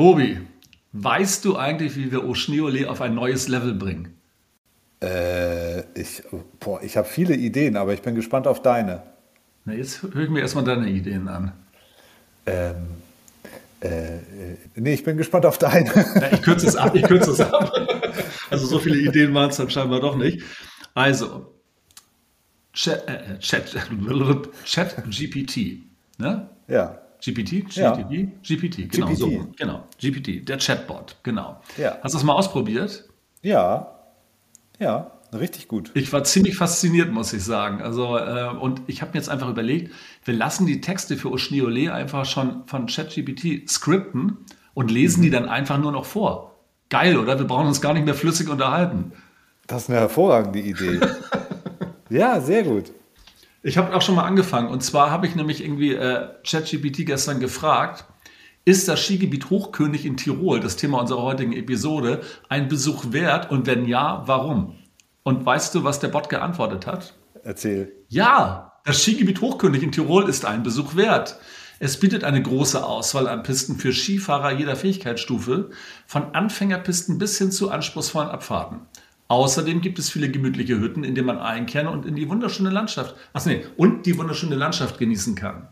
Tobi, weißt du eigentlich, wie wir Oschneole auf ein neues Level bringen? Äh, ich, boah, ich habe viele Ideen, aber ich bin gespannt auf deine. Na, jetzt höre ich mir erstmal deine Ideen an. Ähm, äh, äh, nee, ich bin gespannt auf deine. Ja, ich kürze es ab, ich kürze es ab. Also so viele Ideen waren es dann scheinbar doch nicht. Also, Chat, äh, Chat, Chat GPT, ne? Ja. GPT? Ja. GTP? GPT, genau. GPT. So, genau. GPT, der Chatbot, genau. Ja. Hast du das mal ausprobiert? Ja. Ja, richtig gut. Ich war ziemlich fasziniert, muss ich sagen. Also, äh, und ich habe mir jetzt einfach überlegt, wir lassen die Texte für Oschneole einfach schon von ChatGPT skripten und lesen Mhm. die dann einfach nur noch vor. Geil, oder? Wir brauchen uns gar nicht mehr flüssig unterhalten. Das ist eine hervorragende Idee. ja, sehr gut. Ich habe auch schon mal angefangen. Und zwar habe ich nämlich irgendwie äh, ChatGPT gestern gefragt, ist das Skigebiet Hochkönig in Tirol, das Thema unserer heutigen Episode, ein Besuch wert? Und wenn ja, warum? Und weißt du, was der Bot geantwortet hat? Erzähl. Ja, das Skigebiet Hochkönig in Tirol ist ein Besuch wert. Es bietet eine große Auswahl an Pisten für Skifahrer jeder Fähigkeitsstufe, von Anfängerpisten bis hin zu anspruchsvollen Abfahrten. Außerdem gibt es viele gemütliche Hütten, in denen man einkehren und in die wunderschöne Landschaft, ach nee, und die wunderschöne Landschaft genießen kann.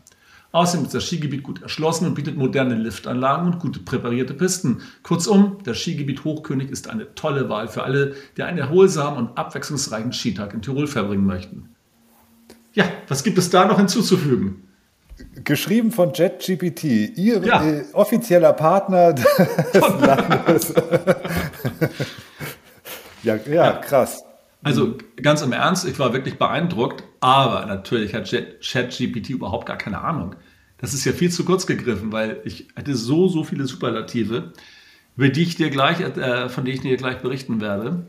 Außerdem ist das Skigebiet gut erschlossen und bietet moderne Liftanlagen und gut präparierte Pisten. Kurzum, das Skigebiet Hochkönig ist eine tolle Wahl für alle, die einen erholsamen und abwechslungsreichen Skitag in Tirol verbringen möchten. Ja, was gibt es da noch hinzuzufügen? Geschrieben von JetGPT, Ihr Ja. äh, offizieller Partner des Landes. Ja, ja, krass. Also ganz im Ernst, ich war wirklich beeindruckt, aber natürlich hat Chat- ChatGPT überhaupt gar keine Ahnung. Das ist ja viel zu kurz gegriffen, weil ich hatte so, so viele Superlative, über die ich dir gleich, äh, von denen ich dir gleich berichten werde.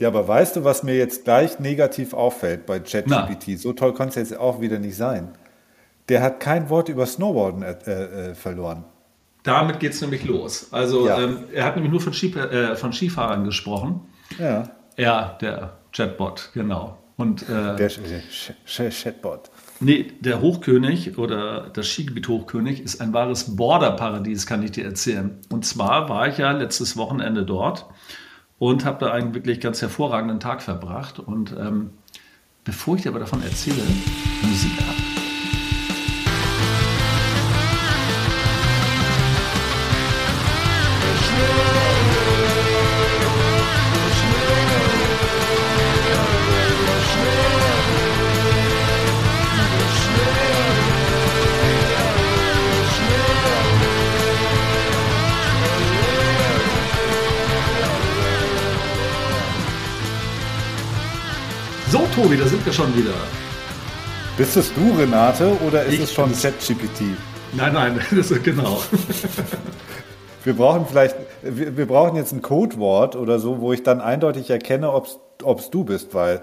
Ja, aber weißt du, was mir jetzt gleich negativ auffällt bei ChatGPT? So toll kann es jetzt auch wieder nicht sein. Der hat kein Wort über Snowboarden äh, äh, verloren. Damit geht es nämlich los. Also Ja. ähm, er hat nämlich nur von, Ski, äh, von Skifahrern gesprochen. Ja, Ja, der Chatbot, genau. Und äh, der Sch- Sch- Chatbot. Nee, der Hochkönig oder das Skigebiet Hochkönig ist ein wahres Borderparadies, kann ich dir erzählen. Und zwar war ich ja letztes Wochenende dort und habe da einen wirklich ganz hervorragenden Tag verbracht. Und ähm, bevor ich dir aber davon erzähle, Musik ab. Tobi, da sind wir schon wieder. Bist es du, Renate, oder ist Ich es schon. ChatGPT? Nein, nein, das ist genau. Wir brauchen vielleicht, wir, wir brauchen jetzt ein Codewort oder so, wo ich dann eindeutig erkenne, ob es du bist, weil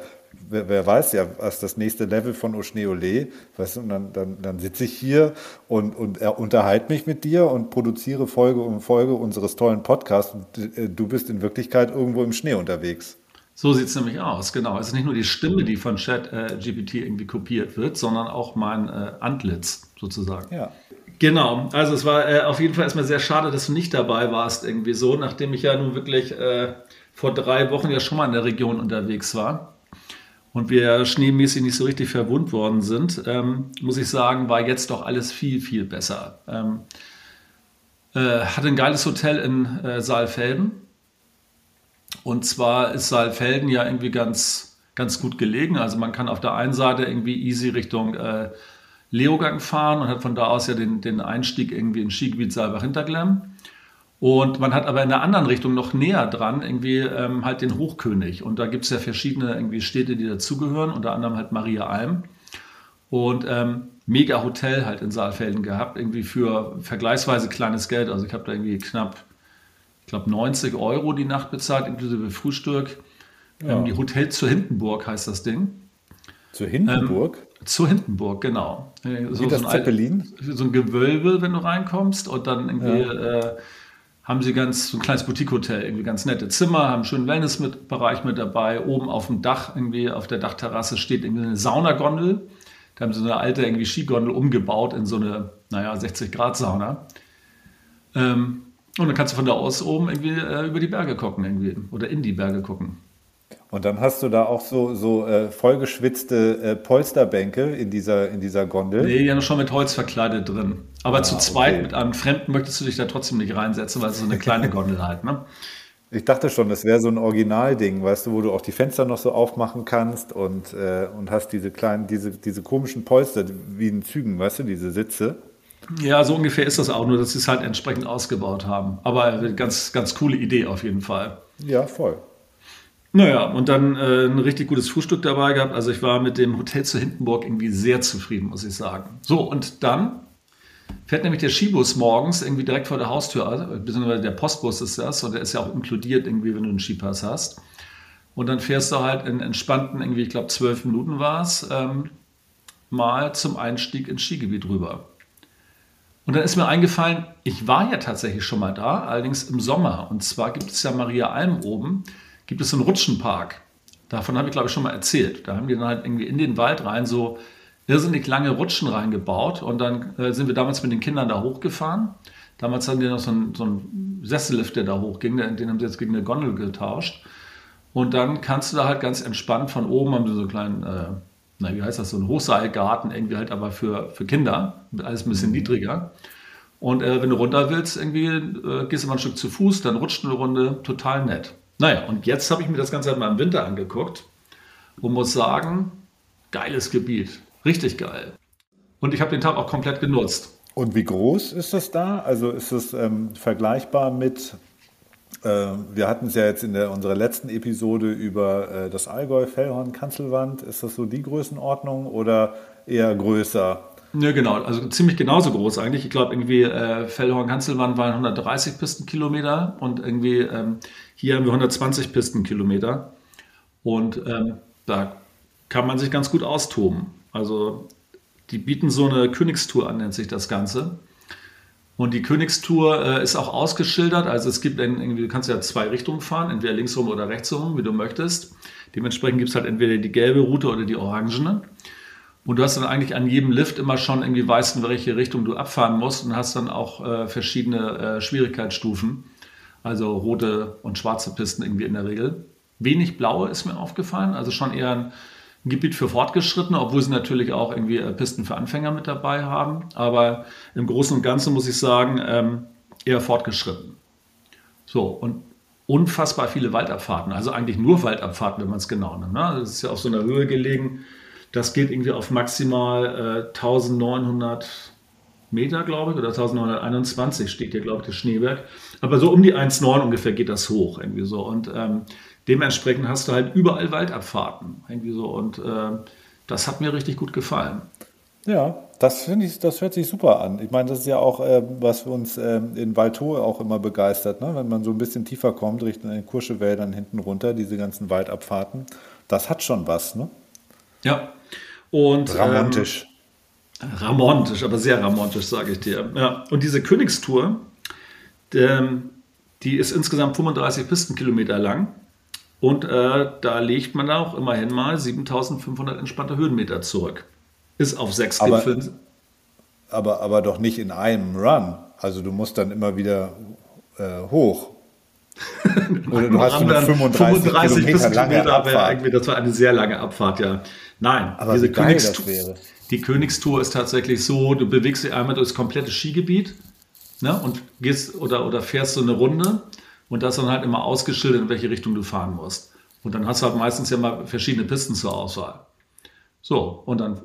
wer, wer weiß ja, was das nächste Level von Oschneole, weißt du, und dann, dann, dann sitze ich hier und, und er unterhalte mich mit dir und produziere Folge um Folge unseres tollen Podcasts und äh, du bist in Wirklichkeit irgendwo im Schnee unterwegs. So sieht es nämlich aus, genau. Es ist nicht nur die Stimme, die von ChatGPT irgendwie kopiert wird, sondern auch mein äh, Antlitz sozusagen. Ja. Genau, also es war äh, auf jeden Fall erstmal sehr schade, dass du nicht dabei warst, irgendwie so, nachdem ich ja nun wirklich äh, vor drei Wochen ja schon mal in der Region unterwegs war und wir schneemäßig nicht so richtig verwundt worden sind, ähm, muss ich sagen, war jetzt doch alles viel, viel besser. Ähm, äh, hatte ein geiles Hotel in äh, Saalfelden. Und zwar ist Saalfelden ja irgendwie ganz, ganz gut gelegen. Also man kann auf der einen Seite irgendwie easy Richtung äh, Leogang fahren und hat von da aus ja den, den Einstieg irgendwie ins Skigebiet Saalbach-Hinterglemm. Und man hat aber in der anderen Richtung noch näher dran irgendwie ähm, halt den Hochkönig. Und da gibt es ja verschiedene irgendwie Städte, die dazugehören, unter anderem halt Maria Alm. Und ähm, mega Hotel halt in Saalfelden gehabt, irgendwie für vergleichsweise kleines Geld. Also ich habe da irgendwie knapp, ich glaube 90 Euro die Nacht bezahlt, inklusive Frühstück. Ja. Ähm, die Hotel zur Hindenburg heißt das Ding. Zur Hindenburg? Ähm, zur Hindenburg, genau. Äh, so, Wie das so ein Zeppelin? so ein Gewölbe, wenn du reinkommst und dann irgendwie ja. äh, haben sie ganz so ein kleines Boutique-Hotel, irgendwie ganz nette Zimmer, haben einen schönen Wellnessbereich mit dabei. Oben auf dem Dach, irgendwie auf der Dachterrasse steht irgendwie eine Saunagondel. Da haben sie so eine alte irgendwie Skigondel umgebaut in so eine, naja, 60-Grad-Sauna. Ähm, und dann kannst du von da aus oben irgendwie äh, über die Berge gucken irgendwie oder in die Berge gucken. Und dann hast du da auch so, so äh, vollgeschwitzte äh, Polsterbänke in dieser, in dieser Gondel. Nee, haben schon mit Holz verkleidet drin. Aber ah, zu zweit okay. mit einem Fremden möchtest du dich da trotzdem nicht reinsetzen, weil es so eine kleine Gondel halt, ne? Ich dachte schon, das wäre so ein Originalding, weißt du, wo du auch die Fenster noch so aufmachen kannst und, äh, und hast diese kleinen, diese, diese komischen Polster wie in Zügen, weißt du, diese Sitze. Ja, so ungefähr ist das auch, nur dass sie es halt entsprechend ausgebaut haben. Aber ganz, ganz coole Idee auf jeden Fall. Ja, voll. Naja, und dann äh, ein richtig gutes Frühstück dabei gehabt. Also ich war mit dem Hotel zu Hindenburg irgendwie sehr zufrieden, muss ich sagen. So, und dann fährt nämlich der Skibus morgens irgendwie direkt vor der Haustür, also, beziehungsweise der Postbus ist das, und der ist ja auch inkludiert irgendwie, wenn du einen Skipass hast. Und dann fährst du halt in entspannten, irgendwie, ich glaube, zwölf Minuten war es, ähm, mal zum Einstieg ins Skigebiet rüber. Und dann ist mir eingefallen, ich war ja tatsächlich schon mal da, allerdings im Sommer. Und zwar gibt es ja Maria Alm oben gibt es einen Rutschenpark. Davon habe ich, glaube ich, schon mal erzählt. Da haben die dann halt irgendwie in den Wald rein so irrsinnig lange Rutschen reingebaut. Und dann äh, sind wir damals mit den Kindern da hochgefahren. Damals hatten die noch so einen, so einen Sessellift, der da hochging. Den haben sie jetzt gegen eine Gondel getauscht. Und dann kannst du da halt ganz entspannt von oben, haben sie so einen kleinen, äh, na, wie heißt das, so einen Hochseilgarten, irgendwie halt aber für, für Kinder. Alles ein bisschen mhm. niedriger. Und äh, wenn du runter willst, irgendwie äh, gehst du mal ein Stück zu Fuß, dann rutscht eine Runde, total nett. Naja, und jetzt habe ich mir das Ganze halt mal im Winter angeguckt und muss sagen, geiles Gebiet. Richtig geil. Und ich habe den Tag auch komplett genutzt. Und wie groß ist das da? Also ist es ähm, vergleichbar mit, wir hatten es ja jetzt in der, unserer letzten Episode über äh, das Allgäu, Fellhorn, Kanzelwand. Ist das so die Größenordnung oder eher größer? Ja, genau. Also ziemlich genauso groß eigentlich. Ich glaube, irgendwie äh, Fellhorn-Kanzelwand waren 130 Pistenkilometer und irgendwie ähm, hier haben wir 120 Pistenkilometer. Und ähm, da kann man sich ganz gut austoben. Also die bieten so eine Königstour an, nennt sich das Ganze. Und die Königstour äh, ist auch ausgeschildert. Also es gibt irgendwie, du kannst ja zwei Richtungen fahren, entweder linksrum oder rechtsrum, wie du möchtest. Dementsprechend gibt es halt entweder die gelbe Route oder die orangene. Und du hast dann eigentlich an jedem Lift immer schon irgendwie weißt, in welche Richtung du abfahren musst und hast dann auch äh, verschiedene äh, Schwierigkeitsstufen. Also rote und schwarze Pisten irgendwie in der Regel. Wenig blaue ist mir aufgefallen, also schon eher ein Gebiet für Fortgeschrittene, obwohl sie natürlich auch irgendwie äh, Pisten für Anfänger mit dabei haben. Aber im Großen und Ganzen muss ich sagen, ähm, eher fortgeschritten. So, und unfassbar viele Waldabfahrten, also eigentlich nur Waldabfahrten, wenn man es genau nimmt. Ne? Das ist ja auf so einer Höhe gelegen, das geht irgendwie auf maximal äh, 1900 Meter, glaube ich, oder 1921 steht hier, glaube ich, das Schneeberg. Aber so um die 1,9 ungefähr geht das hoch, irgendwie so. Und ähm, dementsprechend hast du halt überall Waldabfahrten, irgendwie so. Und äh, das hat mir richtig gut gefallen. Ja, das finde ich, das hört sich super an. Ich meine, das ist ja auch, äh, was uns äh, in Waldhohe auch immer begeistert, ne? wenn man so ein bisschen tiefer kommt, Richtung den Kurschewäldern hinten runter, diese ganzen Waldabfahrten. Das hat schon was, ne? Ja, und, ramontisch. Ähm, ramontisch, aber sehr ramontisch, sage ich dir. Ja. Und diese Königstour, der, die ist insgesamt 35 Pistenkilometer lang. Und äh, da legt man auch immerhin mal 7500 entspannte Höhenmeter zurück. Ist auf sechs aber, Gipfeln. Aber, aber doch nicht in einem Run. Also du musst dann immer wieder äh, hoch. Oder du hast so eine 35, 35 Kilometer lange Abfahrt. Das war eine sehr lange Abfahrt, ja. Nein, Aber diese Königstour, die Königstour ist tatsächlich so, du bewegst dich einmal durchs komplette Skigebiet ne, und gehst oder, oder fährst so eine Runde und das dann halt immer ausgeschildert, in welche Richtung du fahren musst. Und dann hast du halt meistens ja mal verschiedene Pisten zur Auswahl. So, und dann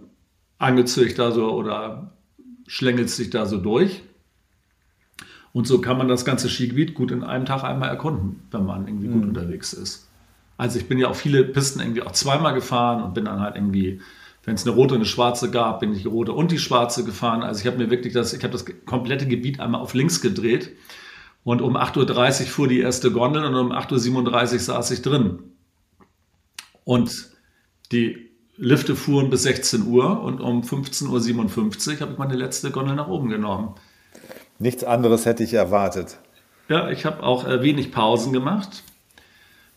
angelst du dich da so oder schlängelst dich da so durch. Und so kann man das ganze Skigebiet gut in einem Tag einmal erkunden, wenn man irgendwie gut mhm. unterwegs ist. Also ich bin ja auch viele Pisten irgendwie auch zweimal gefahren und bin dann halt irgendwie wenn es eine rote und eine schwarze gab, bin ich die rote und die schwarze gefahren. Also ich habe mir wirklich das, ich habe das komplette Gebiet einmal auf links gedreht. Und um 8.30 Uhr fuhr die erste Gondel und um 8.37 Uhr saß ich drin. Und die Lifte fuhren bis 16 Uhr und um 15.57 Uhr habe ich meine letzte Gondel nach oben genommen. Nichts anderes hätte ich erwartet. Ja, ich habe auch äh, wenig Pausen gemacht.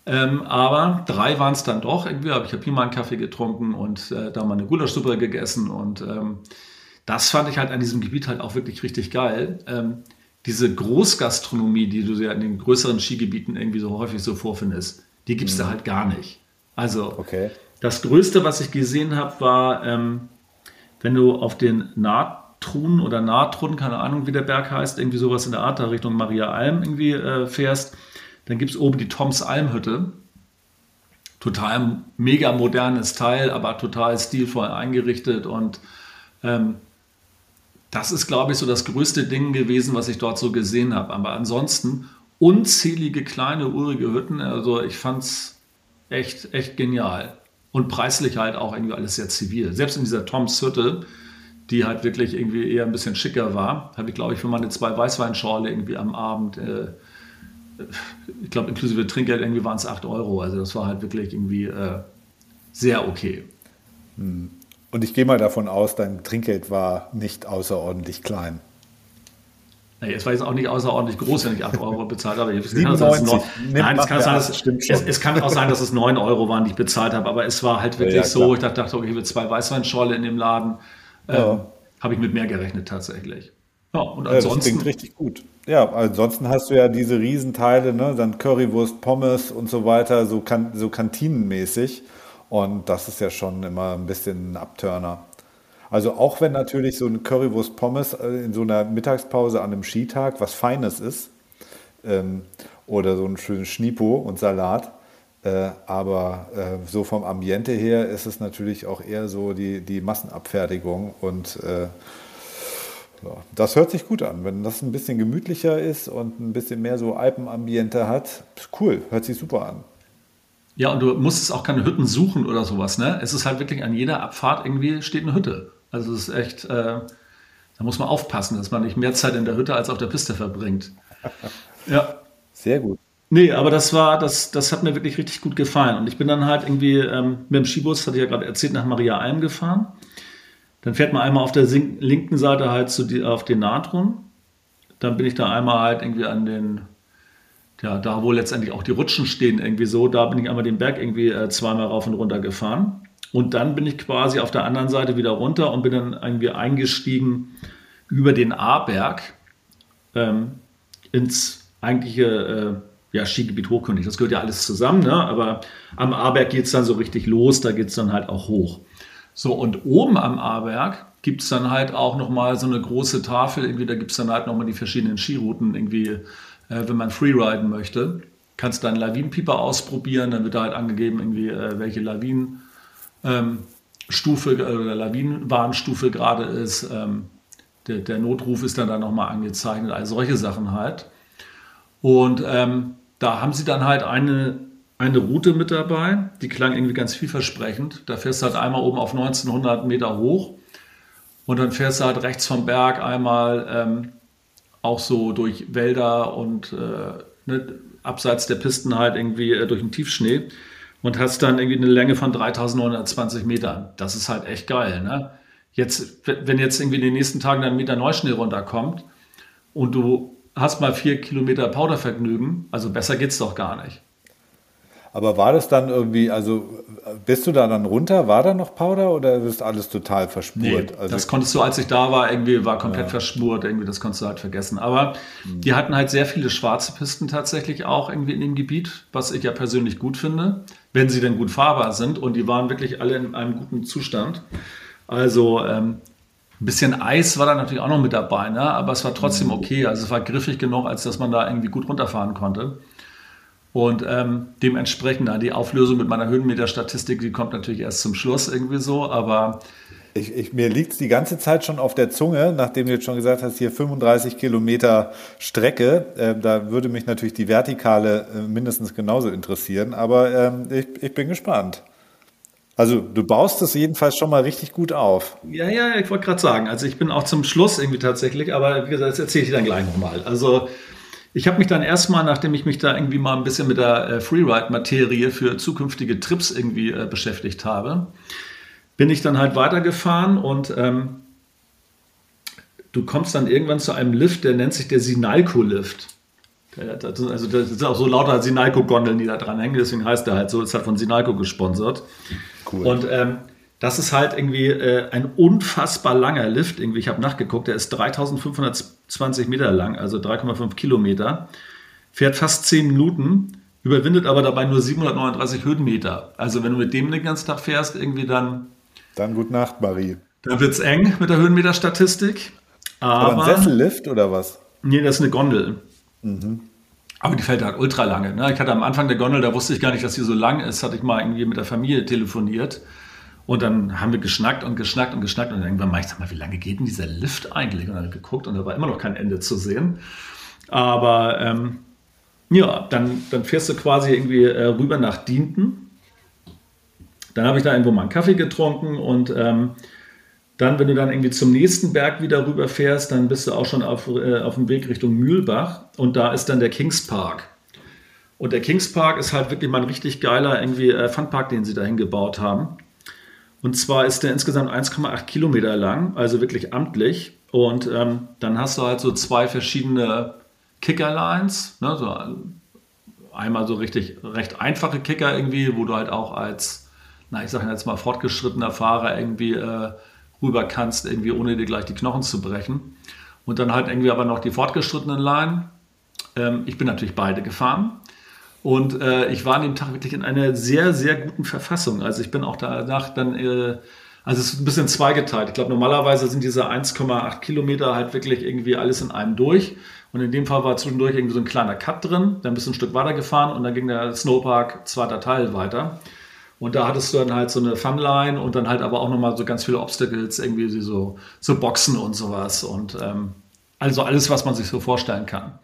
Ähm, aber drei waren es dann doch irgendwie. Aber ich habe hier mal einen Kaffee getrunken und äh, da mal eine Gulaschsuppe gegessen. Und ähm, das fand ich halt an diesem Gebiet halt auch wirklich richtig geil. Ähm, diese Großgastronomie, die du ja in den größeren Skigebieten irgendwie so häufig so vorfindest, die gibt es mhm. da halt gar nicht. Also okay. das Größte, was ich gesehen habe, war, ähm, wenn du auf den Natrun oder Natrun, keine Ahnung, wie der Berg heißt, irgendwie sowas in der Art, da Richtung Maria Alm irgendwie äh, fährst, dann gibt es oben die Toms Almhütte. Total mega modernes Teil, aber total stilvoll eingerichtet und ähm, das ist, glaube ich, so das größte Ding gewesen, was ich dort so gesehen habe. Aber ansonsten unzählige kleine, urige Hütten. Also ich fand es echt, echt genial. Und preislich halt auch irgendwie alles sehr zivil. Selbst in dieser Toms Hütte, die halt wirklich irgendwie eher ein bisschen schicker war, habe ich, glaube ich, für meine zwei Weißweinschorle irgendwie am Abend, äh, ich glaube, inklusive Trinkgeld irgendwie waren es 8 Euro. Also das war halt wirklich irgendwie äh, sehr okay. Hm. Und ich gehe mal davon aus, dein Trinkgeld war nicht außerordentlich klein. Nee, es war jetzt auch nicht außerordentlich groß, wenn ich 8 Euro bezahlt habe. Es kann, sein, Nein, es kann, sein, dass, es, es, kann auch sein, dass es 9 Euro waren, die ich bezahlt habe. Aber es war halt wirklich ja, so, ich dachte, okay, ich will zwei Weißweinschorle in dem Laden. Ähm, ja. Habe ich mit mehr gerechnet tatsächlich. Ja, und ansonsten. Ja, das klingt richtig gut. Ja, ansonsten hast du ja diese Riesenteile, ne? dann Currywurst, Pommes und so weiter, so, kan so kantinenmäßig. Und das ist ja schon immer ein bisschen ein Abturner. Also auch wenn natürlich so ein Currywurst Pommes äh, in so einer Mittagspause an einem Skitag was Feines ist ähm, oder so ein schönes Schnipo und Salat, äh, aber äh, so vom Ambiente her ist es natürlich auch eher so die, die Massenabfertigung und äh, das hört sich gut an. Wenn das ein bisschen gemütlicher ist und ein bisschen mehr so Alpenambiente hat, cool, hört sich super an. Ja, und du musstest auch keine Hütten suchen oder sowas, ne? Es ist halt wirklich an jeder Abfahrt irgendwie steht eine Hütte. Also es ist echt, äh, da muss man aufpassen, dass man nicht mehr Zeit in der Hütte als auf der Piste verbringt. Ja. Sehr gut. Nee, aber das war, das, das hat mir wirklich richtig gut gefallen. Und ich bin dann halt irgendwie ähm, mit dem Skibus, hatte ich ja gerade erzählt, nach Maria Alm gefahren. Dann fährt man einmal auf der linken Seite halt zu die, auf den Natron. Dann bin ich da einmal halt irgendwie an den ja, da wo letztendlich auch die Rutschen stehen, irgendwie so, da bin ich einmal den Berg irgendwie äh, zweimal rauf und runter gefahren. Und dann bin ich quasi auf der anderen Seite wieder runter und bin dann irgendwie eingestiegen über den A-Berg ähm, ins eigentliche äh, ja, Skigebiet Hochkönig. Das gehört ja alles zusammen, ne? aber am A-Berg geht es dann so richtig los, da geht es dann halt auch hoch. So, und oben am A-Berg gibt es dann halt auch nochmal so eine große Tafel, irgendwie, da gibt es dann halt nochmal die verschiedenen Skirouten irgendwie äh, wenn man freeriden möchte. Kannst dann Lawinenpieper ausprobieren, dann wird da halt angegeben, irgendwie, äh, welche Lawinenstufe ähm, oder Lawinenwarnstufe gerade ist. Ähm, der, der, Notruf ist dann da nochmal angezeichnet, all solche Sachen halt. Und ähm, da haben sie dann halt eine, eine Route mit dabei, die klang irgendwie ganz vielversprechend. Da fährst du halt einmal oben auf 1900 Meter hoch und dann fährst du halt rechts vom Berg einmal ähm, auch so durch Wälder und äh, ne, abseits der Pisten halt irgendwie äh, durch den Tiefschnee und hast dann irgendwie eine Länge von 3920 Metern. Das ist halt echt geil. Ne? Jetzt, wenn jetzt irgendwie in den nächsten Tagen ein Meter Neuschnee runterkommt und du hast mal vier Kilometer Powdervergnügen, also besser geht's doch gar nicht. Aber war das dann irgendwie, also bist du da dann runter? War da noch Powder oder ist alles total verschmort? Nee, also, das konntest du, als ich da war, irgendwie war komplett ja. verschmort, irgendwie das konntest du halt vergessen. Aber mhm. die hatten halt sehr viele schwarze Pisten tatsächlich auch irgendwie in dem Gebiet, was ich ja persönlich gut finde, wenn sie denn gut fahrbar sind und die waren wirklich alle in einem guten Zustand. Also ähm, ein bisschen Eis war da natürlich auch noch mit dabei, ne? aber es war trotzdem mhm. okay. Also es war griffig genug, als dass man da irgendwie gut runterfahren konnte. Und ähm, dementsprechend, die Auflösung mit meiner Höhenmeter-Statistik, die kommt natürlich erst zum Schluss irgendwie so, aber. Ich, ich, mir liegt es die ganze Zeit schon auf der Zunge, nachdem du jetzt schon gesagt hast, hier 35 Kilometer Strecke. Äh, da würde mich natürlich die Vertikale äh, mindestens genauso interessieren, aber ähm, ich, ich bin gespannt. Also du baust es jedenfalls schon mal richtig gut auf. Ja, ja, ich wollte gerade sagen, also ich bin auch zum Schluss irgendwie tatsächlich, aber wie gesagt, das erzähle ich dir dann gleich nochmal. Also ich habe mich dann erstmal, nachdem ich mich da irgendwie mal ein bisschen mit der äh, Freeride-Materie für zukünftige Trips irgendwie äh, beschäftigt habe, bin ich dann halt weitergefahren und ähm, du kommst dann irgendwann zu einem Lift, der nennt sich der Sinalco-Lift. Also das sind auch so lauter Sinalco-Gondeln, die da dran hängen, deswegen heißt der halt so, ist halt von Sinalco gesponsert. Cool. Und ähm, das ist halt irgendwie äh, ein unfassbar langer Lift. Irgendwie, ich habe nachgeguckt, der ist 3520 Meter lang, also 3,5 Kilometer, fährt fast 10 Minuten, überwindet aber dabei nur 739 Höhenmeter. Also wenn du mit dem den ganzen Tag fährst, irgendwie dann... Dann gute Nacht, Marie. Dann wird es eng mit der Höhenmeterstatistik. Aber, aber ein Sessellift oder was? Nee, das ist eine Gondel. Mhm. Aber die fällt halt ultra lange. Ne? Ich hatte am Anfang der Gondel, da wusste ich gar nicht, dass die so lang ist, hatte ich mal irgendwie mit der Familie telefoniert. Und dann haben wir geschnackt und geschnackt und geschnackt. Und irgendwann mal, ich sag mal, wie lange geht denn dieser Lift eigentlich? Und dann geguckt und da war immer noch kein Ende zu sehen. Aber ähm, ja, dann, dann fährst du quasi irgendwie äh, rüber nach Dienten. Dann habe ich da irgendwo mal einen Kaffee getrunken und ähm, dann, wenn du dann irgendwie zum nächsten Berg wieder rüberfährst, dann bist du auch schon auf, äh, auf dem Weg Richtung Mühlbach und da ist dann der Kings Park. Und der Kings Park ist halt wirklich mal ein richtig geiler irgendwie äh, Funpark, den sie da hingebaut haben. Und zwar ist der insgesamt 1,8 Kilometer lang, also wirklich amtlich. Und ähm, dann hast du halt so zwei verschiedene Kickerlines. Ne, so einmal so richtig recht einfache Kicker irgendwie, wo du halt auch als, na ich sage jetzt mal fortgeschrittener Fahrer irgendwie äh, rüber kannst, irgendwie ohne dir gleich die Knochen zu brechen. Und dann halt irgendwie aber noch die fortgeschrittenen Line. Ähm, ich bin natürlich beide gefahren. Und äh, ich war an dem Tag wirklich in einer sehr, sehr guten Verfassung. Also ich bin auch danach dann, äh, also es ist ein bisschen zweigeteilt. Ich glaube, normalerweise sind diese 1,8 Kilometer halt wirklich irgendwie alles in einem durch. Und in dem Fall war zwischendurch irgendwie so ein kleiner Cut drin. Dann bist du ein Stück weiter gefahren und dann ging der Snowpark zweiter Teil weiter. Und da hattest du dann halt so eine Funline und dann halt aber auch nochmal so ganz viele Obstacles, irgendwie so, so Boxen und sowas. Und ähm, also alles, was man sich so vorstellen kann.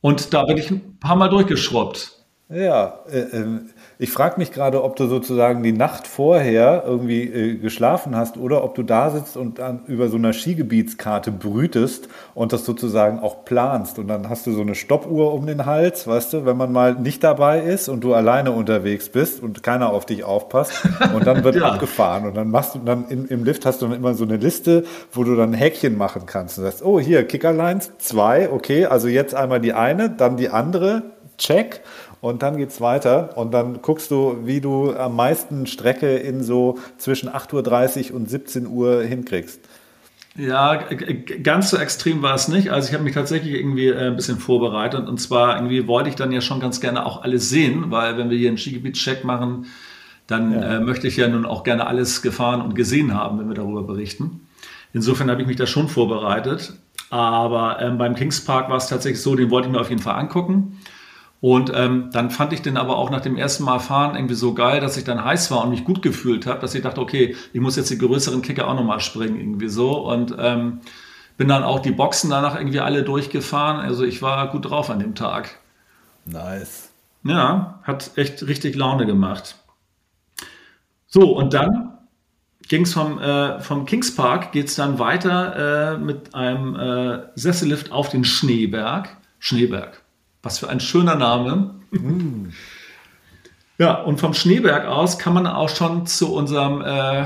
Und da bin ich ein paar Mal durchgeschrubbt. Ja, äh, äh, ich frage mich gerade, ob du sozusagen die Nacht vorher irgendwie äh, geschlafen hast oder ob du da sitzt und dann über so einer Skigebietskarte brütest und das sozusagen auch planst. Und dann hast du so eine Stoppuhr um den Hals, weißt du, wenn man mal nicht dabei ist und du alleine unterwegs bist und keiner auf dich aufpasst und dann wird ja. abgefahren. Und dann machst du dann in, im Lift hast du dann immer so eine Liste, wo du dann Häkchen machen kannst. Und sagst, oh, hier, Kickerlines, zwei, okay, also jetzt einmal die eine, dann die andere, check und dann geht es weiter und dann guckst du, wie du am meisten Strecke in so zwischen 8.30 Uhr und 17 Uhr hinkriegst. Ja, ganz so extrem war es nicht. Also ich habe mich tatsächlich irgendwie äh, ein bisschen vorbereitet und zwar irgendwie wollte ich dann ja schon ganz gerne auch alles sehen, weil wenn wir hier einen Skigebietscheck machen, dann ja. äh, möchte ich ja nun auch gerne alles gefahren und gesehen haben, wenn wir darüber berichten. Insofern habe ich mich da schon vorbereitet. Aber ähm, beim Kings Park war es tatsächlich so, den wollte ich mir auf jeden Fall angucken. Und ähm, dann fand ich den aber auch nach dem ersten Mal fahren irgendwie so geil, dass ich dann heiß war und mich gut gefühlt habe, dass ich dachte, okay, ich muss jetzt die größeren Kicker auch nochmal springen irgendwie so. Und ähm, bin dann auch die Boxen danach irgendwie alle durchgefahren. Also ich war gut drauf an dem Tag. Nice. Ja, hat echt richtig Laune gemacht. So, und dann ging es vom, äh, vom Kings Park, geht es dann weiter äh, mit einem äh, Sessellift auf den Schneeberg. Schneeberg. Was für ein schöner Name. Mm. Ja, und vom Schneeberg aus kann man auch schon zu unserem äh,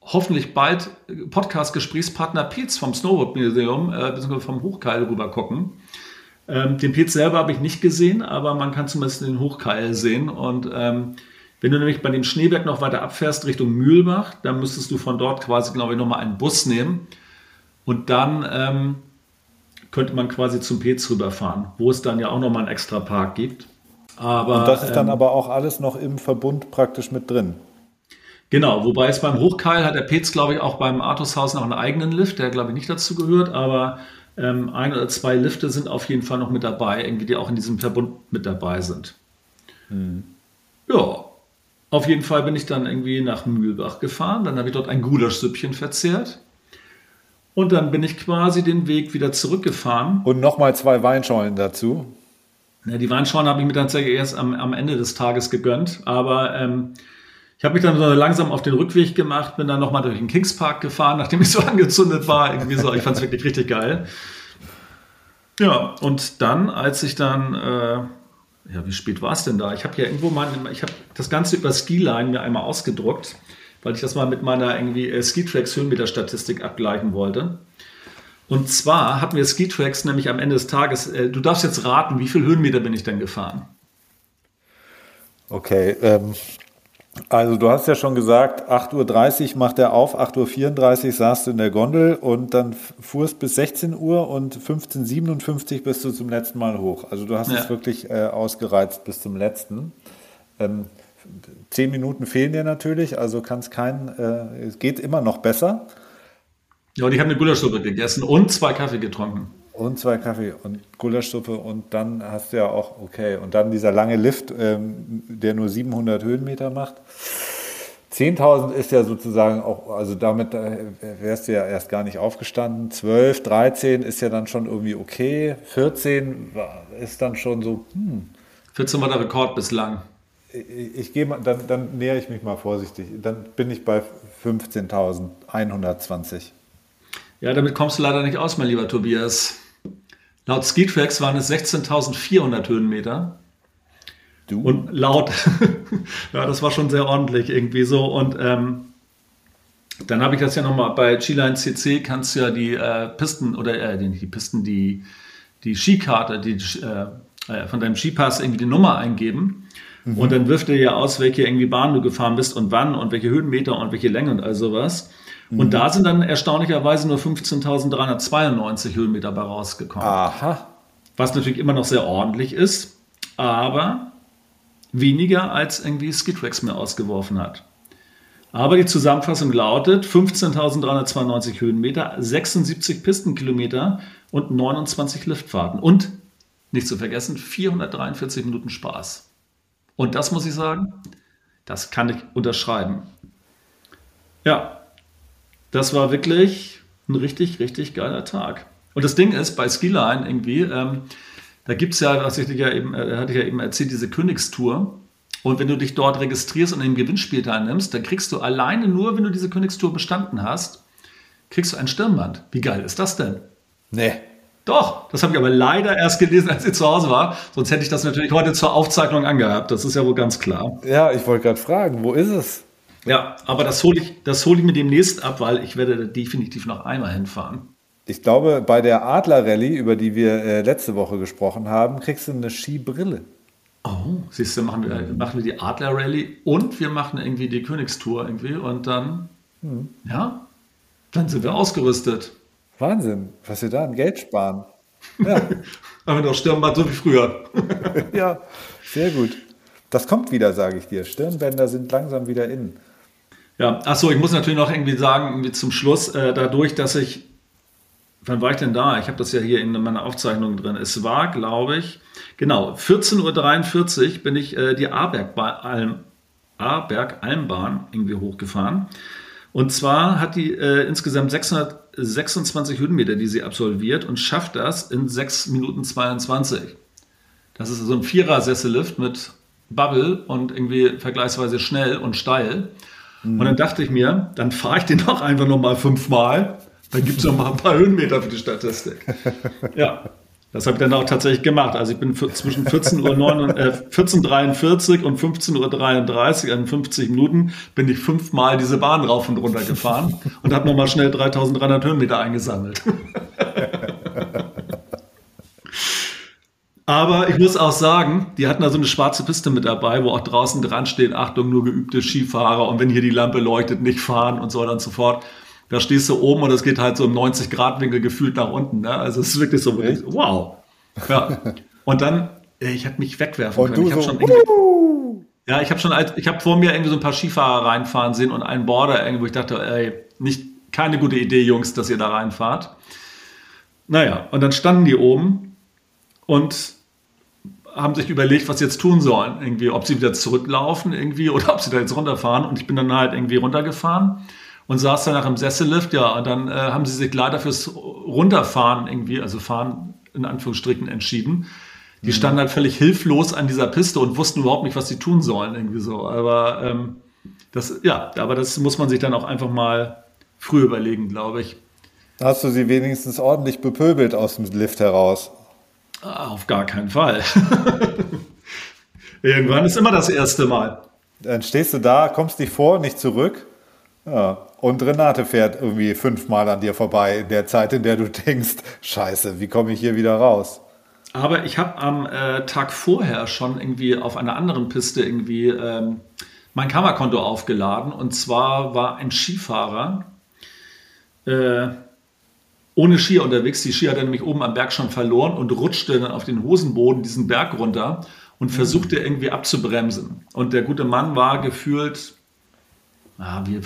hoffentlich bald Podcast-Gesprächspartner Pietz vom Snowboard Museum, äh, beziehungsweise vom Hochkeil rüber gucken. Ähm, den Pietz selber habe ich nicht gesehen, aber man kann zumindest den Hochkeil sehen. Und ähm, wenn du nämlich bei dem Schneeberg noch weiter abfährst Richtung Mühlbach, dann müsstest du von dort quasi, glaube ich, nochmal einen Bus nehmen. Und dann ähm, könnte man quasi zum Pez rüberfahren, wo es dann ja auch nochmal einen extra Park gibt. Aber, Und das ist dann ähm, aber auch alles noch im Verbund praktisch mit drin. Genau, wobei es beim Hochkeil hat der Pez, glaube ich, auch beim Artushaus noch einen eigenen Lift, der, glaube ich, nicht dazu gehört, aber ähm, ein oder zwei Lifte sind auf jeden Fall noch mit dabei, irgendwie, die auch in diesem Verbund mit dabei sind. Hm. Ja, auf jeden Fall bin ich dann irgendwie nach Mühlbach gefahren, dann habe ich dort ein Gulaschsüppchen verzehrt. Und dann bin ich quasi den Weg wieder zurückgefahren. Und nochmal zwei Weinschollen dazu. Ja, die Weinschorle habe ich mir tatsächlich erst am, am Ende des Tages gegönnt, aber ähm, ich habe mich dann so langsam auf den Rückweg gemacht, bin dann nochmal durch den Kingspark gefahren, nachdem ich so angezündet war. Irgendwie so, ich fand es wirklich richtig geil. Ja, und dann, als ich dann, äh, ja, wie spät war es denn da? Ich habe ja irgendwo mal, ich habe das Ganze über Skiline mir einmal ausgedruckt, weil ich das mal mit meiner irgendwie äh, Skitracks Höhenmeter-Statistik abgleichen wollte. Und zwar hatten wir Skitracks nämlich am Ende des Tages, äh, du darfst jetzt raten, wie viel Höhenmeter bin ich denn gefahren? Okay, ähm, also du hast ja schon gesagt, 8.30 Uhr macht er auf, 8.34 Uhr saßt du in der Gondel und dann fuhrst bis 16 Uhr und 15.57 Uhr bist du zum letzten Mal hoch. Also du hast ja. es wirklich äh, ausgereizt bis zum letzten. Ähm, zehn Minuten fehlen dir natürlich, also kann es kein, äh, es geht immer noch besser. Ja, und ich habe eine Gulaschsuppe gegessen und zwei Kaffee getrunken. Und zwei Kaffee und Gulaschsuppe und dann hast du ja auch, okay, und dann dieser lange Lift, ähm, der nur 700 Höhenmeter macht. 10.000 ist ja sozusagen auch, also damit äh, wärst du ja erst gar nicht aufgestanden. 12, 13 ist ja dann schon irgendwie okay. 14 ist dann schon so, hm. 14 war der Rekord bislang. Ich, gehe mal, dann, dann nähere ich mich mal vorsichtig. Dann bin ich bei 15.120. Ja, damit kommst du leider nicht aus, mein lieber Tobias. Laut Skitracks waren es 16.400 Höhenmeter. Du? Und laut, ja, das war schon sehr ordentlich irgendwie so. Und ähm, dann habe ich das ja nochmal bei G-Line CC, kannst du ja die äh, Pisten oder äh, die, die Pisten, die, die Skikarte, die, äh, äh, von deinem Skipass irgendwie die Nummer eingeben. Mhm. Und dann wirft er ja aus, welche irgendwie Bahn du gefahren bist und wann und welche Höhenmeter und welche Länge und all sowas. Und mhm. da sind dann erstaunlicherweise nur 15.392 Höhenmeter bei rausgekommen. Aha. Was natürlich immer noch sehr ordentlich ist, aber weniger als irgendwie Skidrex mir ausgeworfen hat. Aber die Zusammenfassung lautet 15.392 Höhenmeter, 76 Pistenkilometer und 29 Liftfahrten. Und, nicht zu vergessen, 443 Minuten Spaß. Und das muss ich sagen, das kann ich unterschreiben. Ja, das war wirklich ein richtig, richtig geiler Tag. Und das Ding ist, bei Skiline irgendwie, ähm, da gibt es ja, was ich ja eben, äh, hatte ich ja eben erzählt, diese Königstour. Und wenn du dich dort registrierst und im Gewinnspiel teilnimmst, dann kriegst du alleine nur, wenn du diese Königstour bestanden hast, kriegst du ein Stirnband. Wie geil ist das denn? Nee. Doch, das habe ich aber leider erst gelesen, als ich zu Hause war. Sonst hätte ich das natürlich heute zur Aufzeichnung angehabt. Das ist ja wohl ganz klar. Ja, ich wollte gerade fragen, wo ist es? Ja, aber das hole ich, das ich mir demnächst ab, weil ich werde da definitiv noch einmal hinfahren. Ich glaube, bei der Adler-Rallye, über die wir äh, letzte Woche gesprochen haben, kriegst du eine Skibrille. Oh, siehst du, machen wir, machen wir die Adler-Rallye und wir machen irgendwie die Königstour irgendwie und dann, hm. ja, dann sind wir ausgerüstet. Wahnsinn, was wir da an Geld sparen. Ja. Haben wir noch Stirnband so wie früher. ja, sehr gut. Das kommt wieder, sage ich dir. Stirnbänder sind langsam wieder in. Ja, achso, ich muss natürlich noch irgendwie sagen, irgendwie zum Schluss, äh, dadurch, dass ich, wann war ich denn da? Ich habe das ja hier in meiner Aufzeichnung drin. Es war, glaube ich, genau, 14.43 Uhr bin ich äh, die Aberg-Almbahn irgendwie hochgefahren. Und zwar hat die äh, insgesamt 626 Höhenmeter, die sie absolviert und schafft das in 6 Minuten 22. Das ist so ein Vierer-Sessellift mit Bubble und irgendwie vergleichsweise schnell und steil. Mhm. Und dann dachte ich mir, dann fahre ich den doch einfach nochmal fünfmal. Dann gibt es noch mal ein paar Höhenmeter für die Statistik. Ja, das habe ich dann auch tatsächlich gemacht. Also ich bin zwischen 14.43 Uhr, äh, 14 und 15.33 Uhr, in 50 Minuten, bin ich fünfmal diese Bahn rauf und runter gefahren und habe nochmal schnell 3300 Höhenmeter eingesammelt. Aber ich muss auch sagen, die hatten da so eine schwarze Piste mit dabei, wo auch draußen dran steht, Achtung, nur geübte Skifahrer und wenn hier die Lampe leuchtet, nicht fahren und so weiter und so fort. Da stehst du oben und es geht halt so im 90-Grad-Winkel gefühlt nach unten. Ne? Also es ist wirklich so, Echt? wow. Ja. Und dann, ich hätte mich wegwerfen und können. Ich habe so, schon ja, ich habe schon, ich habe vor mir irgendwie so ein paar Skifahrer reinfahren sehen und einen Border irgendwo. Ich dachte, ey, nicht, keine gute Idee, Jungs, dass ihr da reinfahrt. Naja, und dann standen die oben und haben sich überlegt, was sie jetzt tun sollen. Irgendwie, ob sie wieder zurücklaufen irgendwie oder ob sie da jetzt runterfahren. Und ich bin dann halt irgendwie runtergefahren und saß danach im Sessellift. Ja, und dann äh, haben sie sich leider fürs Runterfahren irgendwie, also fahren in Anführungsstrichen, entschieden. die standen halt völlig hilflos an dieser Piste und wussten überhaupt nicht, was sie tun sollen, irgendwie so. Aber ähm, das, ja, aber das muss man sich dann auch einfach mal früh überlegen, glaube ich. Hast du sie wenigstens ordentlich bepöbelt aus dem Lift heraus? Ah, auf gar keinen Fall. Irgendwann ist immer das erste Mal. Dann stehst du da, kommst dich vor, nicht zurück. Ja. Und Renate fährt irgendwie fünfmal an dir vorbei in der Zeit, in der du denkst, scheiße, wie komme ich hier wieder raus? Aber ich habe am äh, Tag vorher schon irgendwie auf einer anderen Piste irgendwie ähm, mein Kammerkonto aufgeladen. Und zwar war ein Skifahrer äh, ohne Skier unterwegs. Die Skier hat er nämlich oben am Berg schon verloren und rutschte dann auf den Hosenboden diesen Berg runter und versuchte irgendwie abzubremsen. Und der gute Mann war gefühlt, ah, wie,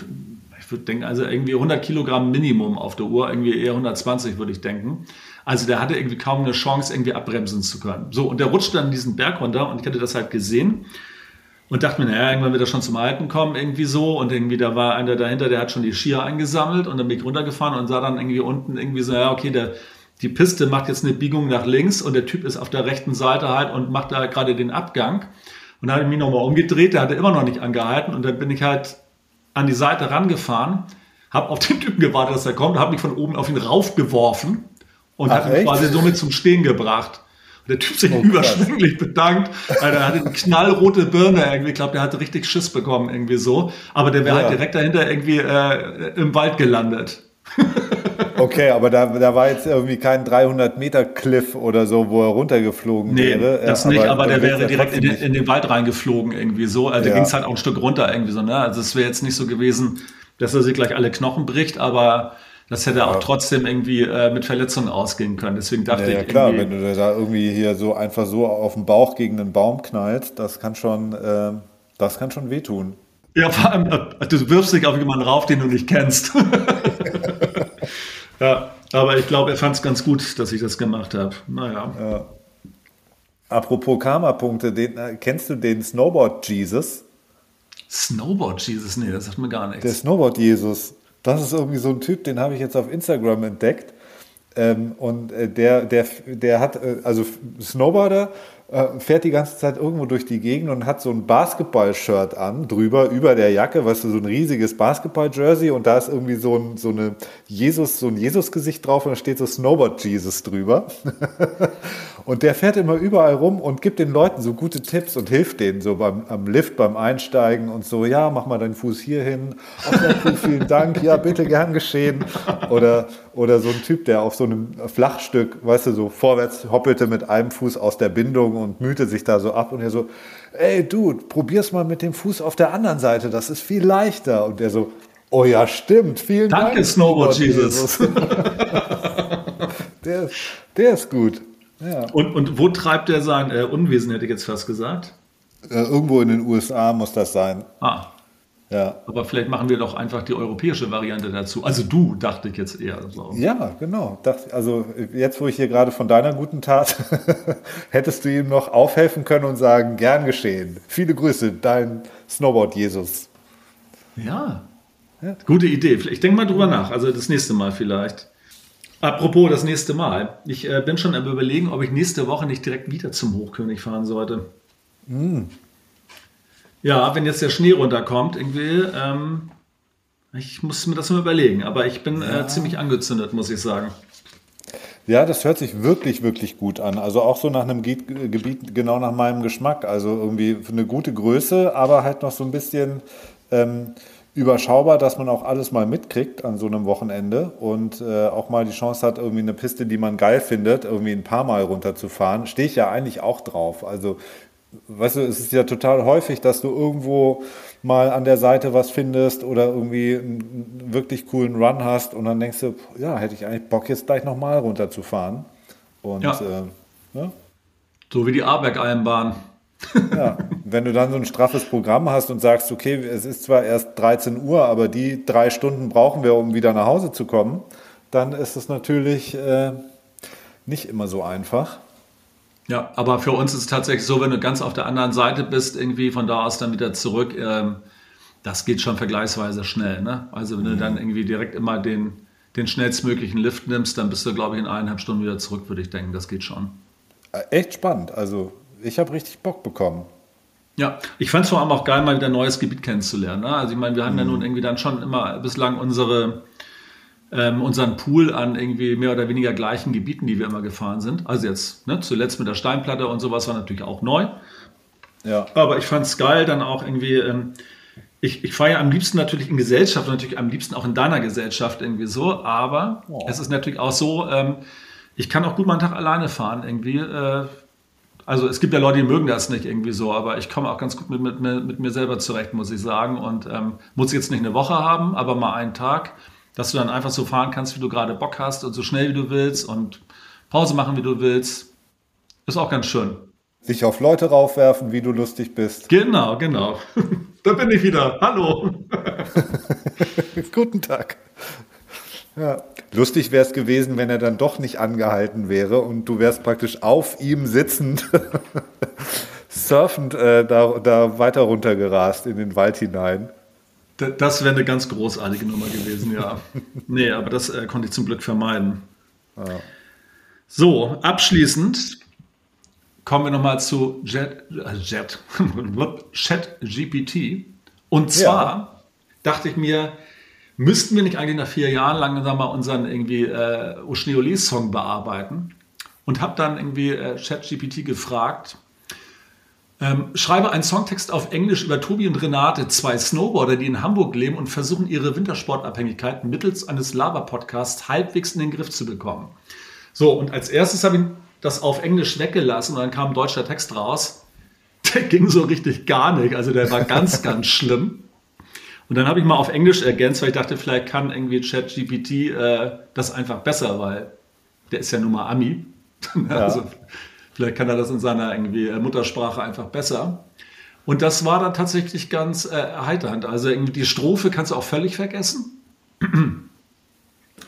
ich würde denken, also irgendwie 100 Kilogramm Minimum auf der Uhr, irgendwie eher 120 würde ich denken. Also der hatte irgendwie kaum eine Chance, irgendwie abbremsen zu können. So, und der rutschte dann diesen Berg runter und ich hatte das halt gesehen und dachte mir, naja, irgendwann wird er schon zum Halten kommen, irgendwie so. Und irgendwie, da war einer dahinter, der hat schon die Skier eingesammelt und dann bin ich runtergefahren und sah dann irgendwie unten irgendwie so, ja, okay, der, die Piste macht jetzt eine Biegung nach links und der Typ ist auf der rechten Seite halt und macht da gerade den Abgang. Und dann habe ich mich nochmal umgedreht, der hatte immer noch nicht angehalten und dann bin ich halt an die Seite rangefahren, habe auf den Typen gewartet, dass er kommt, habe mich von oben auf ihn raufgeworfen und hat ihn quasi somit zum Stehen gebracht. Und der Typ sich oh, überschwänglich bedankt. Alter, er hatte eine knallrote Birne irgendwie. Ich glaube, der hatte richtig Schiss bekommen irgendwie so. Aber der wäre halt ja. halt direkt dahinter irgendwie äh, im Wald gelandet. okay, aber da, da war jetzt irgendwie kein 300 Meter Cliff oder so, wo er runtergeflogen nee, wäre. das nicht, aber, aber der wäre direkt in den, in den, Wald reingeflogen irgendwie so. Also ja. ging es halt auch ein Stück runter irgendwie so. Ne? Also es wäre jetzt nicht so gewesen, dass er sich gleich alle Knochen bricht, aber das hätte ja. auch trotzdem irgendwie äh, mit Verletzungen ausgehen können. Deswegen dachte ja, ja, ich. Ja, klar, wenn du da irgendwie hier so einfach so auf den Bauch gegen einen Baum knallst, das kann schon, äh, das kann schon wehtun. Ja, vor allem, du wirfst dich auf jemanden rauf, den du nicht kennst. ja, aber ich glaube, er fand es ganz gut, dass ich das gemacht habe. Naja. Ja. Apropos Karma-Punkte, äh, kennst du den Snowboard Jesus? Snowboard Jesus? Nee, das sagt mir gar nichts. Der Snowboard Jesus. Das ist irgendwie so ein Typ, den habe ich jetzt auf Instagram entdeckt. Ähm, und äh, der, der, der hat, äh, also Snowboarder, äh, fährt die ganze Zeit irgendwo durch die Gegend und hat so ein Basketball-Shirt an, drüber, über der Jacke, weißt du, so ein riesiges Basketball-Jersey und da ist irgendwie so ein, so eine Jesus, so ein Jesus-Gesicht drauf und da steht so Snowboard-Jesus drüber. und der fährt immer überall rum und gibt den Leuten so gute Tipps und hilft denen so beim, am Lift, beim Einsteigen und so, ja, mach mal deinen Fuß hier hin. Vielen Dank, ja, bitte, gern geschehen. Oder, oder so ein Typ, der auf so einem Flachstück, weißt du, so vorwärts hoppelte mit einem Fuß aus der Bindung und mühte sich da so ab und er so, ey Dude, probier's mal mit dem Fuß auf der anderen Seite, das ist viel leichter. Und er so, oh ja, stimmt, vielen Danke, Dank. Danke, Snowboard Jesus. der, der ist gut. Ja. Und, und wo treibt er sein äh, Unwesen, hätte ich jetzt fast gesagt? Äh, irgendwo in den USA muss das sein. Ah, ja. Aber vielleicht machen wir doch einfach die europäische Variante dazu. Also du, dachte ich jetzt eher. So. Ja, genau. Also jetzt, wo ich hier gerade von deiner guten Tat, hättest du ihm noch aufhelfen können und sagen, gern geschehen. Viele Grüße, dein Snowboard-Jesus. Ja. ja. Gute Idee. Ich denke mal drüber nach. Also das nächste Mal vielleicht. Apropos das nächste Mal. Ich äh, bin schon am überlegen, ob ich nächste Woche nicht direkt wieder zum Hochkönig fahren sollte. Mm. Ja, wenn jetzt der Schnee runterkommt, irgendwie, ähm, ich muss mir das mal überlegen. Aber ich bin äh, ja. äh, ziemlich angezündet, muss ich sagen. Ja, das hört sich wirklich, wirklich gut an. Also auch so nach einem Gebiet genau nach meinem Geschmack. Also irgendwie eine gute Größe, aber halt noch so ein bisschen ähm, überschaubar, dass man auch alles mal mitkriegt an so einem Wochenende und äh, auch mal die Chance hat, irgendwie eine Piste, die man geil findet, irgendwie ein paar Mal runterzufahren. Stehe ich ja eigentlich auch drauf. Also weißt du, es ist ja total häufig, dass du irgendwo mal an der Seite was findest oder irgendwie einen wirklich coolen Run hast und dann denkst du, ja, hätte ich eigentlich Bock, jetzt gleich nochmal runterzufahren. Und ja. Äh, ne? So wie die Aberg-Eisenbahn. ja, wenn du dann so ein straffes Programm hast und sagst, okay, es ist zwar erst 13 Uhr, aber die drei Stunden brauchen wir, um wieder nach Hause zu kommen, dann ist es natürlich äh, nicht immer so einfach. Ja, aber für uns ist es tatsächlich so, wenn du ganz auf der anderen Seite bist, irgendwie von da aus dann wieder zurück, ähm, das geht schon vergleichsweise schnell. Ne? Also wenn mhm. du dann irgendwie direkt immer den, den schnellstmöglichen Lift nimmst, dann bist du, glaube ich, in eineinhalb Stunden wieder zurück, würde ich denken. Das geht schon. äh, echt spannend. Also ich habe richtig Bock bekommen. Ja, ich fand es vor allem auch geil, mal wieder ein neues Gebiet kennenzulernen. Ne? Also ich meine, wir haben mhm. ja nun irgendwie dann schon immer bislang unsere, ähm, unseren Pool an irgendwie mehr oder weniger gleichen Gebieten, die wir immer gefahren sind. Also jetzt ne, zuletzt mit der Steinplatte und sowas war natürlich auch neu. Ja. Aber ich fand es geil, dann auch irgendwie, ähm, ich, ich fahre ja am liebsten natürlich in Gesellschaft, natürlich am liebsten auch in deiner Gesellschaft irgendwie so, aber oh. es ist natürlich auch so, ähm, ich kann auch gut mal einen Tag alleine fahren irgendwie. Äh, also es gibt ja Leute, die mögen das nicht irgendwie so, aber ich komme auch ganz gut mit, mit, mit mir selber zurecht, muss ich sagen. Und ähm, muss jetzt nicht eine Woche haben, aber mal einen Tag, dass du dann einfach so fahren kannst, wie du gerade Bock hast und so schnell wie du willst und Pause machen, wie du willst. Ist auch ganz schön. Sich auf Leute raufwerfen, wie du lustig bist. Genau, genau. da bin ich wieder. Hallo. Guten Tag. Ja. Lustig wäre es gewesen, wenn er dann doch nicht angehalten wäre und du wärst praktisch auf ihm sitzend, surfend äh, da, da weiter runtergerast in den Wald hinein. Das wäre eine ganz großartige Nummer gewesen, ja. nee, aber das äh, konnte ich zum Glück vermeiden. Ja. So, abschließend kommen wir nochmal zu Jet, äh, Jet, Chat GPT. Und zwar ja. dachte ich mir, müssten wir nicht eigentlich nach vier Jahren langsam mal unseren irgendwie äh, Oschneolee-Song bearbeiten? Und habe dann irgendwie äh, ChatGPT gefragt, ähm, schreibe einen Songtext auf Englisch über Tobi und Renate, zwei Snowboarder, die in Hamburg leben und versuchen, ihre Wintersportabhängigkeit mittels eines Laber-Podcasts halbwegs in den Griff zu bekommen. So, und als erstes habe ich das auf Englisch weggelassen und dann kam ein deutscher Text raus. Der ging so richtig gar nicht. Also der war ganz, ganz schlimm. Und dann habe ich mal auf Englisch ergänzt, weil ich dachte, vielleicht kann irgendwie ChatGPT äh, das einfach besser, weil der ist ja nun mal Ami. Ja. also vielleicht kann er das in seiner irgendwie äh, Muttersprache einfach besser. Und das war dann tatsächlich ganz äh, erheiternd. Also irgendwie die Strophe kannst du auch völlig vergessen.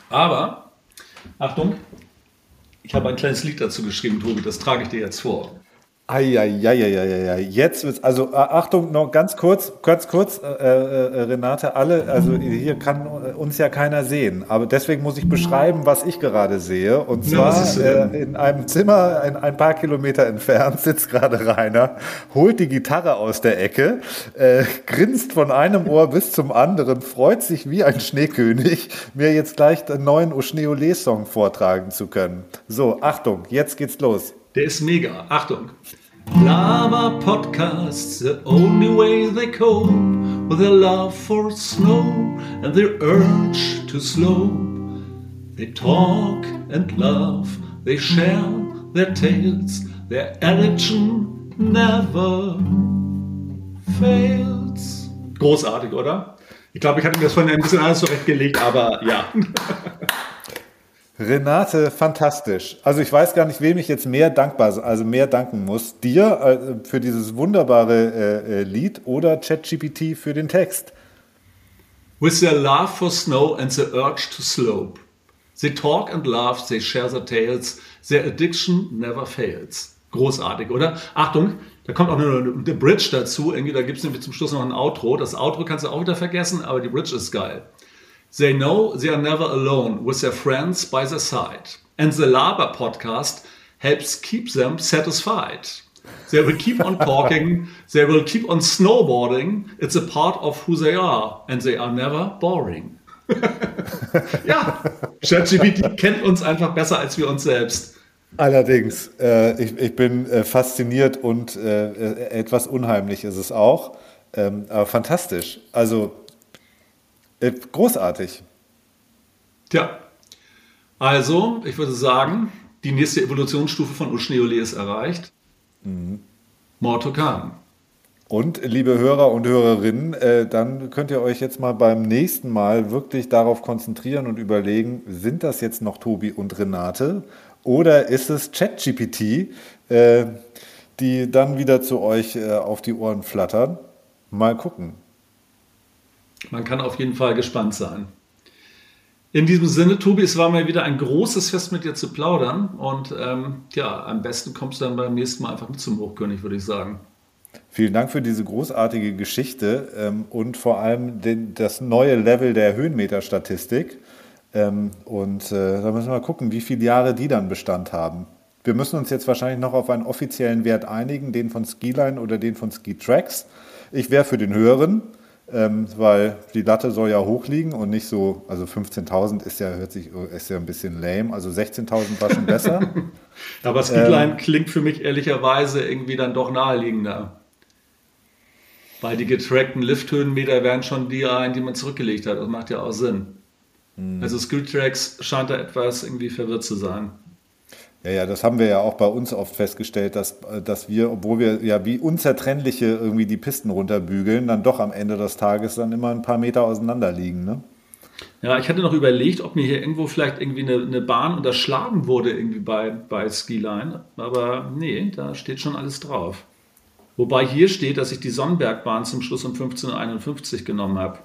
Aber, Achtung, ich habe ein kleines Lied dazu geschrieben, Tobi, das trage ich dir jetzt vor. Eieieiei, jetzt wird's, also äh, Achtung, noch ganz kurz, ganz kurz, äh, äh, Renate, alle, also hier kann uns ja keiner sehen, aber deswegen muss ich beschreiben, was ich gerade sehe. Und zwar ja, äh, in einem Zimmer ein, ein, paar Kilometer entfernt sitzt gerade Rainer, holt die Gitarre aus der Ecke, äh, grinst von einem Ohr bis zum anderen, freut sich wie ein Schneekönig, mir jetzt gleich den neuen Oschneole-Song vortragen zu können. So, Achtung, jetzt geht's los. Der ist mega. Achtung. Lava podcasts, the only way they cope with their love for snow and their urge to slope. They talk and love, they share their tales, their addiction never fails. Großartig, oder? Ich glaube, ich hatte mir das vorhin ein bisschen alles zurechtgelegt, aber ja. Renate, fantastisch. Also ich weiß gar nicht, wem ich jetzt mehr dankbar, also mehr danken muss. Dir äh, für dieses wunderbare äh, äh Lied oder ChatGPT für den Text. With their love for snow and the urge to slope. They talk and laugh, they share their tales, their addiction never fails. Großartig, oder? Achtung, da kommt auch eine, eine Bridge dazu. Irgendwie, da gibt es nämlich zum Schluss noch ein Outro. Das Outro kannst du auch wieder vergessen, aber die Bridge ist geil. They know they are never alone with their friends by their side. And the Laber podcast helps keep them satisfied. They will keep on talking, they will keep on snowboarding. It's a part of who they are and they are never boring. ja, ChatGPT kennt uns einfach besser als wir uns selbst. Allerdings, äh, ich, ich, bin äh, fasziniert und äh, äh etwas unheimlich ist es auch. Ähm, aber fantastisch. Also großartig. Tja, also ich würde sagen, die nächste Evolutionsstufe von Uschneole ist erreicht. Mhm. More to come. Und liebe Hörer und Hörerinnen, äh, dann könnt ihr euch jetzt mal beim nächsten Mal wirklich darauf konzentrieren und überlegen, sind das jetzt noch Tobi und Renate oder ist es ChatGPT, äh, die dann wieder zu euch äh, auf die Ohren flattern? Mal gucken. Man kann auf jeden Fall gespannt sein. In diesem Sinne, Tobi, es war mir wieder ein großes Fest mit dir zu plaudern. Und ähm, ja, am besten kommst du dann beim nächsten Mal einfach mit zum Hochkönig, würde ich sagen. Vielen Dank für diese großartige Geschichte ähm, und vor allem den, das neue Level der Höhenmeterstatistik. Ähm, und äh, da müssen wir mal gucken, wie viele Jahre die dann Bestand haben. Wir müssen uns jetzt wahrscheinlich noch auf einen offiziellen Wert einigen, den von Skiline oder den von Ski Tracks. Ich wäre für den höheren, ähm, weil die Latte soll ja hoch liegen und nicht so, also 15.000 ist ja, hört sich, ist ja ein bisschen lame, also 16.000 war schon besser. Aber Skiline ähm, klingt für mich ehrlicherweise irgendwie dann doch naheliegender. Weil die getrackten Lifthöhenmeter wären schon die ein, die man zurückgelegt hat. Das macht ja auch Sinn. Mhm. Also Skilltracks scheint da etwas irgendwie verwirrt zu sein. Ja, ja, das haben wir ja auch bei uns oft festgestellt, dass, dass wir, obwohl wir ja wie unzertrennliche irgendwie die Pisten runterbügeln, dann doch am Ende des Tages dann immer ein paar Meter auseinander liegen. Ne? Ja, ich hatte noch überlegt, ob mir hier irgendwo vielleicht irgendwie eine, eine Bahn unterschlagen wurde irgendwie bei, bei Skiline. Aber nee, da steht schon alles drauf. Wobei hier steht, dass ich die Sonnenbergbahn zum Schluss um 15.51 Uhr genommen habe.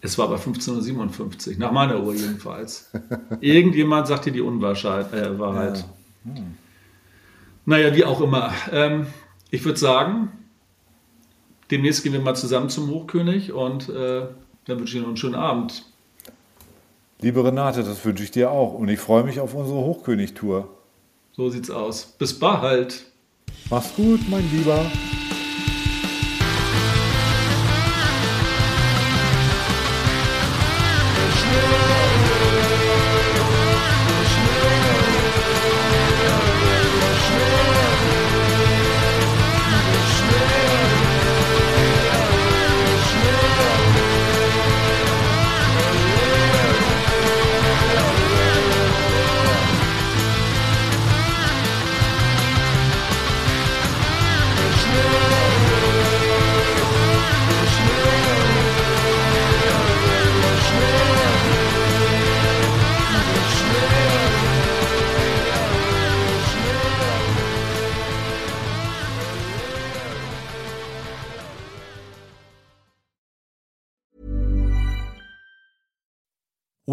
Es war aber 15.57 Uhr, nach meiner Uhr jedenfalls. Irgendjemand sagt dir die Unwahrscheinlichkeit. Äh, Wahrheit. Ja. Hm. Naja, wie auch immer. Ähm, ich würde sagen, demnächst gehen wir mal zusammen zum Hochkönig und äh, dann wünsche ich Ihnen einen schönen Abend. Liebe Renate, das wünsche ich dir auch. Und ich freue mich auf unsere Hochkönig-Tour. So sieht's aus. Bis bald. Mach's gut, mein Lieber.